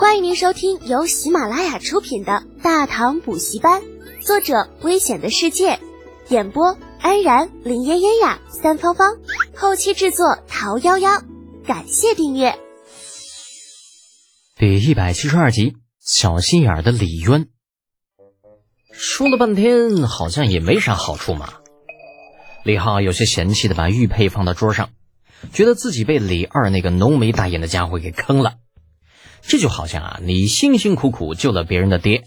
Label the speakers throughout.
Speaker 1: 欢迎您收听由喜马拉雅出品的《大唐补习班》，作者：危险的世界，演播：安然、林嫣嫣呀、三芳芳，后期制作：桃夭夭。感谢订阅。
Speaker 2: 第一百七十二集，小心眼的李渊。说了半天，好像也没啥好处嘛。李浩有些嫌弃的把玉佩放到桌上，觉得自己被李二那个浓眉大眼的家伙给坑了。这就好像啊，你辛辛苦苦救了别人的爹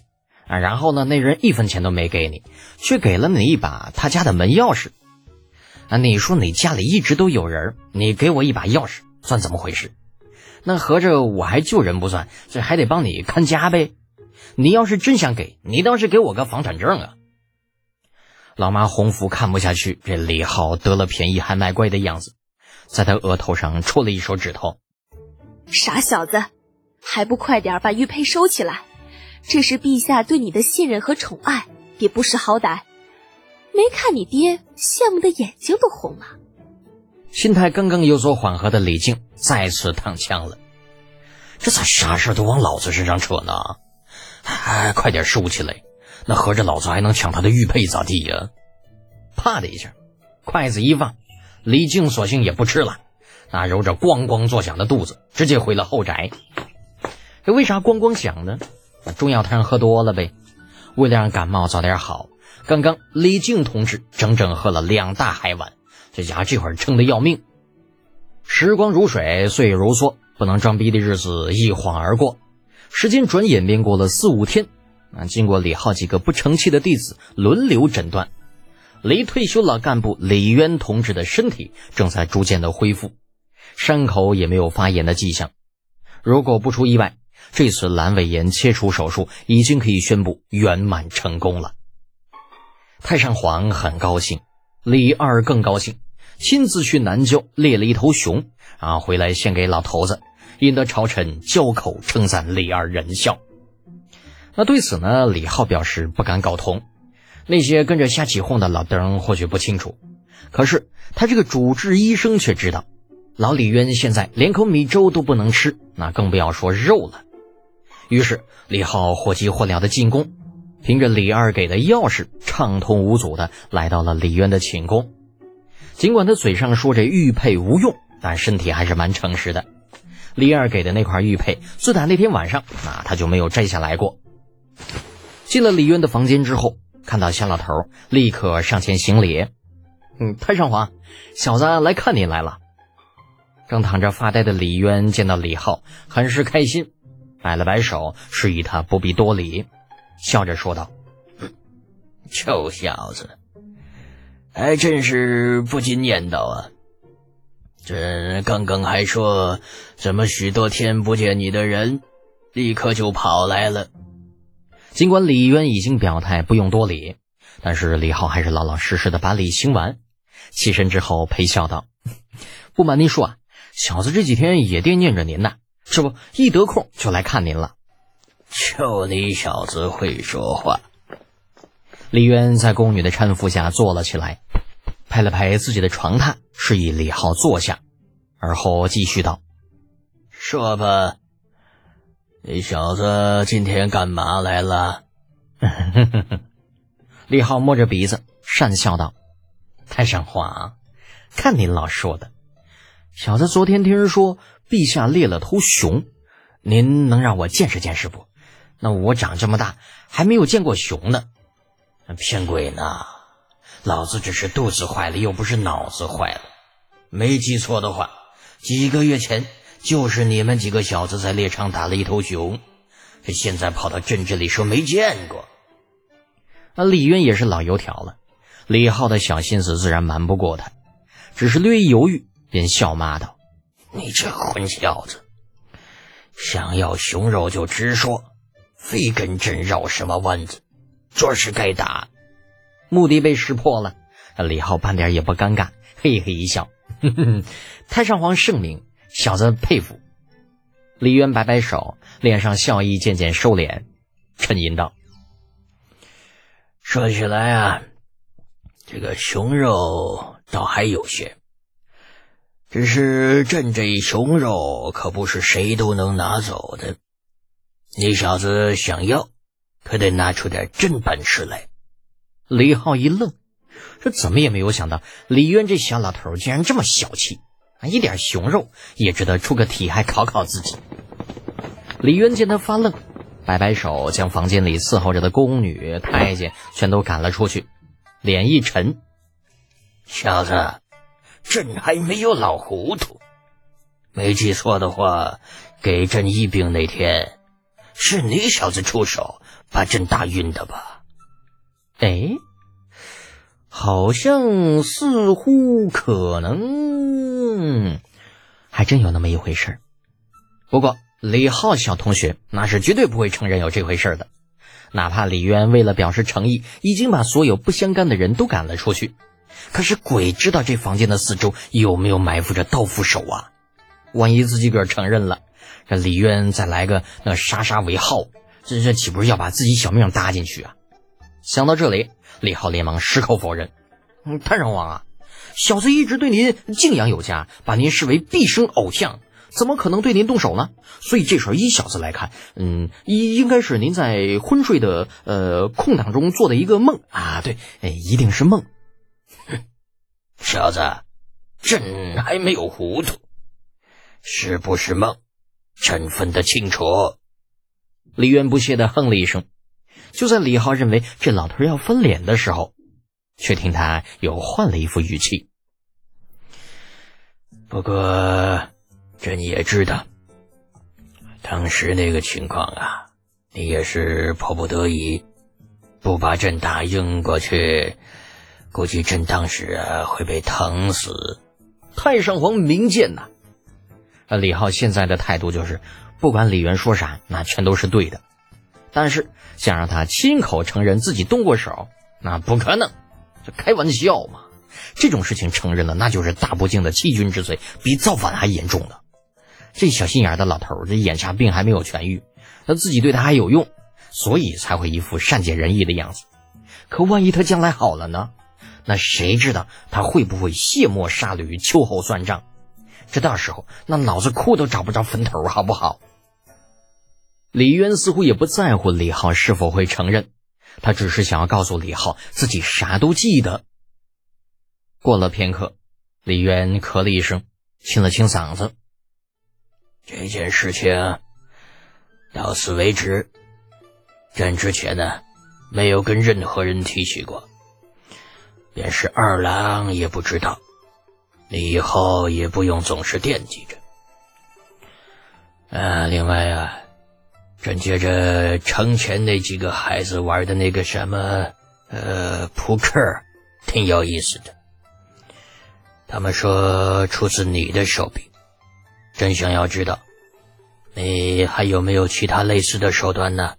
Speaker 2: 啊，然后呢，那人一分钱都没给你，却给了你一把他家的门钥匙啊。你说你家里一直都有人，你给我一把钥匙，算怎么回事？那合着我还救人不算，这还得帮你看家呗？你要是真想给，你倒是给我个房产证啊！老妈洪福看不下去，这李浩得了便宜还卖乖的样子，在他额头上戳了一手指头。
Speaker 1: 傻小子，还不快点把玉佩收起来！这是陛下对你的信任和宠爱，别不识好歹。没看你爹羡慕的眼睛都红了。
Speaker 2: 心态刚刚有所缓和的李靖再次躺枪了。这咋啥事都往老子身上扯呢？哎，快点收起来！那合着老子还能抢他的玉佩咋地呀？啪的一下，筷子一放，李靖索性也不吃了，那揉着咣咣作响的肚子，直接回了后宅。这为啥咣咣响呢？中药汤喝多了呗。为了让感冒早点好，刚刚李靖同志整整喝了两大海碗，这家伙这会儿撑得要命。时光如水，岁月如梭，不能装逼的日子一晃而过，时间转眼便过了四五天。啊，经过李浩几个不成器的弟子轮流诊断，离退休老干部李渊同志的身体正在逐渐的恢复，伤口也没有发炎的迹象。如果不出意外，这次阑尾炎切除手术已经可以宣布圆满成功了。太上皇很高兴，李二更高兴，亲自去南郊猎了一头熊，啊，回来献给老头子，引得朝臣交口称赞李二仁孝。那对此呢，李浩表示不敢苟同。那些跟着瞎起哄的老登或许不清楚，可是他这个主治医生却知道，老李渊现在连口米粥都不能吃，那更不要说肉了。于是李浩火急火燎的进宫，凭着李二给的钥匙，畅通无阻的来到了李渊的寝宫。尽管他嘴上说这玉佩无用，但身体还是蛮诚实的。李二给的那块玉佩，自打那天晚上，那他就没有摘下来过。进了李渊的房间之后，看到夏老头，立刻上前行礼。嗯，太上皇，小子来看您来了。正躺着发呆的李渊见到李浩，很是开心，摆了摆手，示意他不必多礼，笑着说道：“
Speaker 3: 臭小子，还真是不禁念叨啊！这刚刚还说怎么许多天不见你的人，立刻就跑来了。”
Speaker 2: 尽管李渊已经表态不用多礼，但是李浩还是老老实实的把礼行完。起身之后陪笑道：“不瞒您说啊，小子这几天也惦念着您呢，这不一得空就来看您了。”
Speaker 3: 就你小子会说话！
Speaker 2: 李渊在宫女的搀扶下坐了起来，拍了拍自己的床榻，示意李浩坐下，而后继续道：“
Speaker 3: 说吧。”你小子今天干嘛来了？
Speaker 2: 李浩摸着鼻子讪笑道：“太上皇，看您老说的，小子昨天听人说陛下猎了头熊，您能让我见识见识不？那我长这么大还没有见过熊呢。
Speaker 3: 骗鬼呢！老子只是肚子坏了，又不是脑子坏了。没记错的话，几个月前。”就是你们几个小子在猎场打了一头熊，现在跑到朕这里说没见过。
Speaker 2: 那李渊也是老油条了，李浩的小心思自然瞒不过他，只是略一犹豫，便笑骂道：“
Speaker 3: 你这混小子，想要熊肉就直说，非跟朕绕什么弯子，这是该打。”
Speaker 2: 目的被识破了，李浩半点也不尴尬，嘿嘿一笑：“太上皇圣明。”小子佩服，李渊摆摆手，脸上笑意渐渐收敛，沉吟道：“
Speaker 3: 说起来啊，这个熊肉倒还有些，只是朕这一熊肉可不是谁都能拿走的。你小子想要，可得拿出点真本事来。
Speaker 2: 李浩一愣，这怎么也没有想到，李渊这小老头竟然这么小气啊，一点熊肉也值得出个题还考考自己。李渊见他发愣，摆摆手，将房间里伺候着的宫女、太监全都赶了出去，脸一沉：“
Speaker 3: 小子，朕还没有老糊涂，没记错的话，给朕医病那天，是你小子出手把朕打晕的吧？”
Speaker 2: 哎，好像似乎可能，还真有那么一回事不过。李浩小同学那是绝对不会承认有这回事的，哪怕李渊为了表示诚意，已经把所有不相干的人都赶了出去，可是鬼知道这房间的四周有没有埋伏着刀斧手啊！万一自己个儿承认了，这李渊再来个那杀杀为号，这这岂不是要把自己小命搭进去啊？想到这里，李浩连忙矢口否认：“嗯，太上皇啊，小子一直对您敬仰有加，把您视为毕生偶像。”怎么可能对您动手呢？所以这事儿依小子来看，嗯，应应该是您在昏睡的呃空档中做的一个梦啊，对，一定是梦。
Speaker 3: 哼，小子，朕还没有糊涂，是不是梦，朕分得清楚。
Speaker 2: 李渊不屑的哼了一声。就在李浩认为这老头要翻脸的时候，却听他又换了一副语气。
Speaker 3: 不过。朕也知道，当时那个情况啊，你也是迫不得已，不把朕打晕过去，估计朕当时啊会被疼死。
Speaker 2: 太上皇明鉴呐！啊，李浩现在的态度就是，不管李渊说啥，那全都是对的。但是想让他亲口承认自己动过手，那不可能，这开玩笑嘛！这种事情承认了，那就是大不敬的欺君之罪，比造反还严重呢。这小心眼的老头，这眼下病还没有痊愈，他自己对他还有用，所以才会一副善解人意的样子。可万一他将来好了呢？那谁知道他会不会卸磨杀驴、秋后算账？这到时候那脑子哭都找不着坟头，好不好？李渊似乎也不在乎李浩是否会承认，他只是想要告诉李浩自己啥都记得。过了片刻，李渊咳了一声，清了清嗓子。
Speaker 3: 这件事情到此为止。朕之前呢，没有跟任何人提起过，便是二郎也不知道。你以后也不用总是惦记着。啊，另外啊，朕觉着城前那几个孩子玩的那个什么呃扑克，挺有意思的。他们说出自你的手笔。朕想要知道，你还有没有其他类似的手段呢？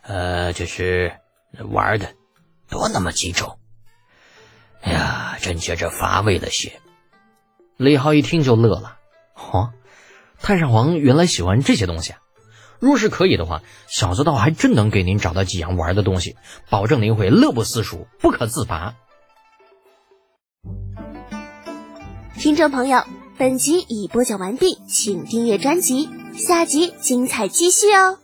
Speaker 3: 呃，就是玩的多那么几种。哎呀，真觉着乏味了些。
Speaker 2: 李浩一听就乐了，哦，太上皇原来喜欢这些东西啊！若是可以的话，小子倒还真能给您找到几样玩的东西，保证您会乐不思蜀，不可自拔。
Speaker 1: 听众朋友。本集已播讲完毕，请订阅专辑，下集精彩继续哦。